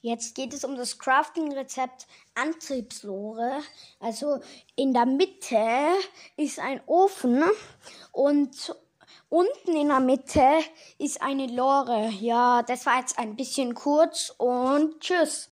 Jetzt geht es um das Crafting-Rezept Antriebslore. Also in der Mitte ist ein Ofen und unten in der Mitte ist eine Lore. Ja, das war jetzt ein bisschen kurz und tschüss.